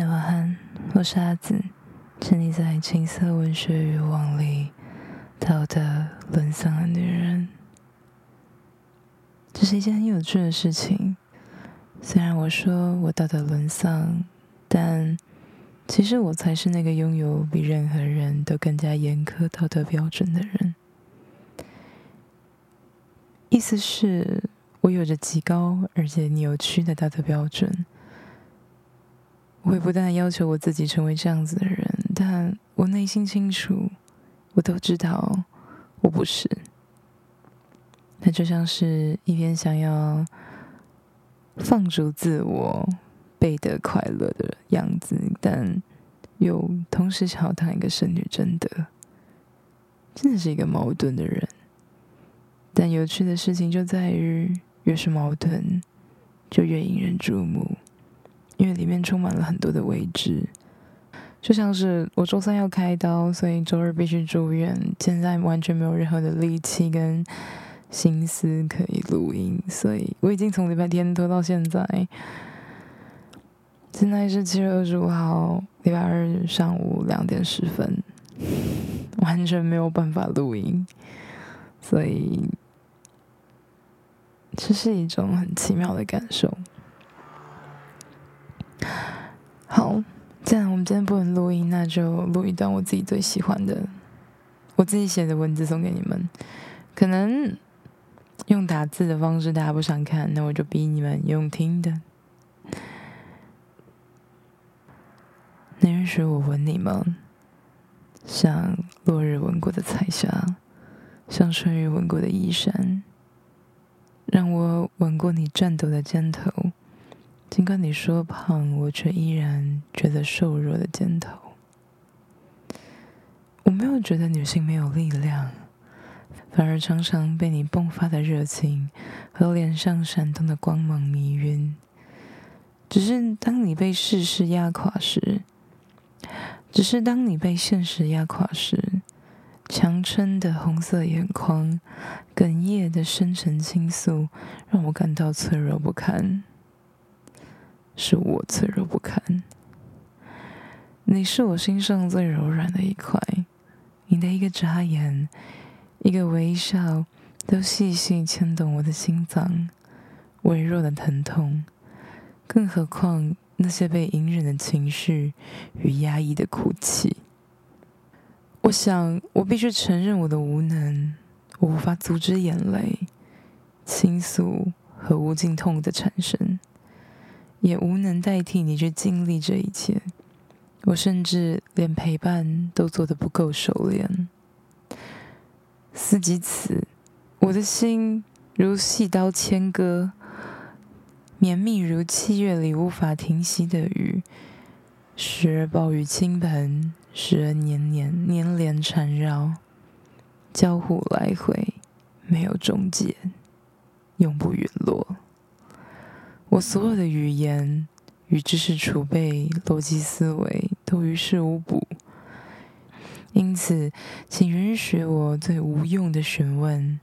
晚安，我是阿紫，沉溺在情色文学欲望里，道德沦丧的女人。这是一件很有趣的事情。虽然我说我道德沦丧，但其实我才是那个拥有比任何人都更加严苛道德标准的人。意思是，我有着极高而且扭曲的道德标准。我会不断要求我自己成为这样子的人，但我内心清楚，我都知道我不是。那就像是一边想要放逐自我、倍得快乐的样子，但又同时想要当一个圣女贞德，真的是一个矛盾的人。但有趣的事情就在于，越是矛盾，就越引人注目。因为里面充满了很多的未知，就像是我周三要开刀，所以周二必须住院。现在完全没有任何的力气跟心思可以录音，所以我已经从礼拜天拖到现在。现在是七月二十五号，礼拜二上午两点十分，完全没有办法录音，所以这是一种很奇妙的感受。好，既然我们今天不能录音，那就录一段我自己最喜欢的，我自己写的文字送给你们。可能用打字的方式大家不想看，那我就逼你们用听的。能允许我吻你吗？像落日吻过的彩霞，像春雨吻过的衣衫，让我吻过你颤抖的肩头。尽管你说胖，我却依然觉得瘦弱的肩头。我没有觉得女性没有力量，反而常常被你迸发的热情和脸上闪动的光芒迷晕。只是当你被世事压垮时，只是当你被现实压垮时，强撑的红色眼眶，哽咽的深沉倾诉，让我感到脆弱不堪。是我脆弱不堪，你是我心上最柔软的一块，你的一个眨眼，一个微笑，都细细牵动我的心脏，微弱的疼痛，更何况那些被隐忍的情绪与压抑的哭泣。我想，我必须承认我的无能，我无法阻止眼泪、倾诉和无尽痛的产生。也无能代替你去经历这一切，我甚至连陪伴都做得不够熟练。思及此，我的心如细刀切割，绵密如七月里无法停息的雨，时而暴雨倾盆，时而年年年连缠绕，交互来回，没有终结，永不陨落。我所有的语言与知识储备、逻辑思维都于事无补，因此，请允许我最无用的询问：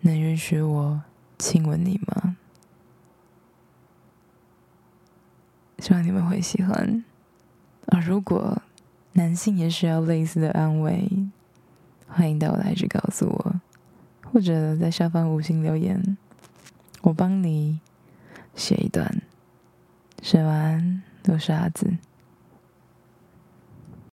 能允许我亲吻你吗？希望你们会喜欢。而如果男性也需要类似的安慰，欢迎到我来去告诉我，或者在下方五星留言。我帮你写一段，写完，我是阿梓。